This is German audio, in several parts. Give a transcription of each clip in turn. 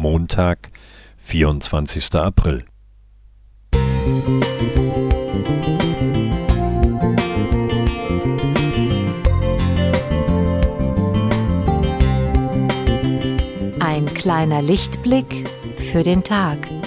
Montag, 24. April. Ein kleiner Lichtblick für den Tag.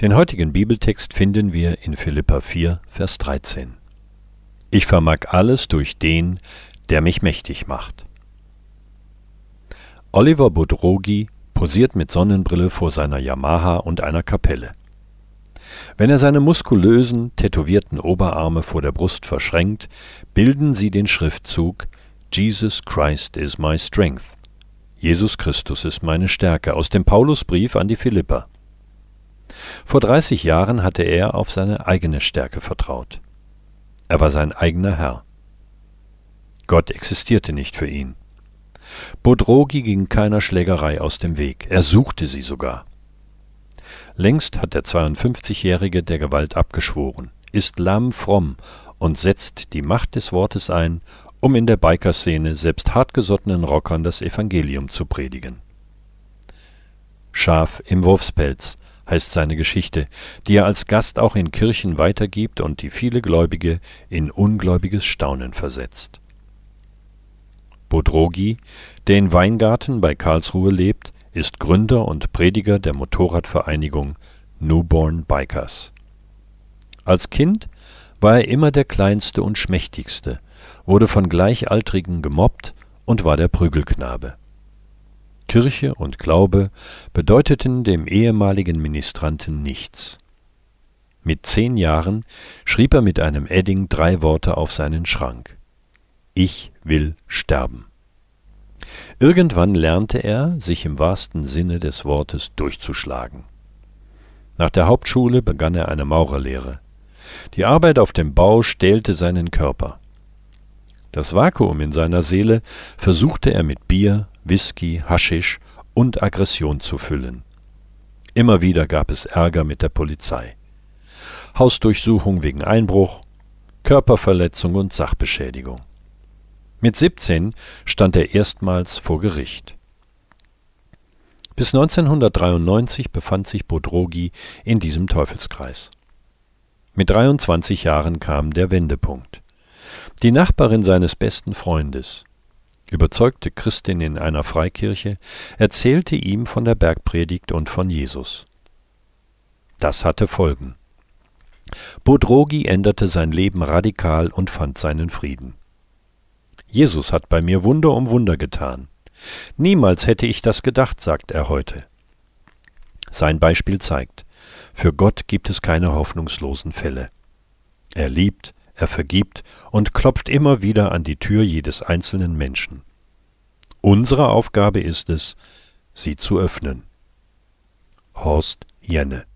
Den heutigen Bibeltext finden wir in Philippa 4, Vers 13. Ich vermag alles durch den, der mich mächtig macht. Oliver Budrogi posiert mit Sonnenbrille vor seiner Yamaha und einer Kapelle. Wenn er seine muskulösen, tätowierten Oberarme vor der Brust verschränkt, bilden sie den Schriftzug Jesus Christ is my strength. Jesus Christus ist meine Stärke aus dem Paulusbrief an die Philipper. Vor 30 Jahren hatte er auf seine eigene Stärke vertraut. Er war sein eigener Herr. Gott existierte nicht für ihn. Bodrogi ging keiner Schlägerei aus dem Weg, er suchte sie sogar. Längst hat der 52-Jährige der Gewalt abgeschworen, ist lamm fromm und setzt die Macht des Wortes ein, um in der Bikerszene selbst hartgesottenen Rockern das Evangelium zu predigen. Schaf im Wurfspelz, heißt seine Geschichte, die er als Gast auch in Kirchen weitergibt und die viele Gläubige in ungläubiges Staunen versetzt. Bodrogi, der in Weingarten bei Karlsruhe lebt, ist Gründer und Prediger der Motorradvereinigung Newborn Bikers. Als Kind war er immer der Kleinste und Schmächtigste, wurde von Gleichaltrigen gemobbt und war der Prügelknabe. Kirche und Glaube bedeuteten dem ehemaligen Ministranten nichts. Mit zehn Jahren schrieb er mit einem Edding drei Worte auf seinen Schrank. Ich will sterben. Irgendwann lernte er, sich im wahrsten Sinne des Wortes durchzuschlagen. Nach der Hauptschule begann er eine Maurerlehre. Die Arbeit auf dem Bau stählte seinen Körper. Das Vakuum in seiner Seele versuchte er mit Bier, Whisky, Haschisch und Aggression zu füllen. Immer wieder gab es Ärger mit der Polizei. Hausdurchsuchung wegen Einbruch, Körperverletzung und Sachbeschädigung. Mit 17 stand er erstmals vor Gericht. Bis 1993 befand sich Bodrogi in diesem Teufelskreis. Mit 23 Jahren kam der Wendepunkt. Die Nachbarin seines besten Freundes, überzeugte Christin in einer Freikirche, erzählte ihm von der Bergpredigt und von Jesus. Das hatte Folgen. Bodrogi änderte sein Leben radikal und fand seinen Frieden. Jesus hat bei mir Wunder um Wunder getan. Niemals hätte ich das gedacht, sagt er heute. Sein Beispiel zeigt, für Gott gibt es keine hoffnungslosen Fälle. Er liebt, er vergibt und klopft immer wieder an die Tür jedes einzelnen Menschen. Unsere Aufgabe ist es, sie zu öffnen. Horst Jenne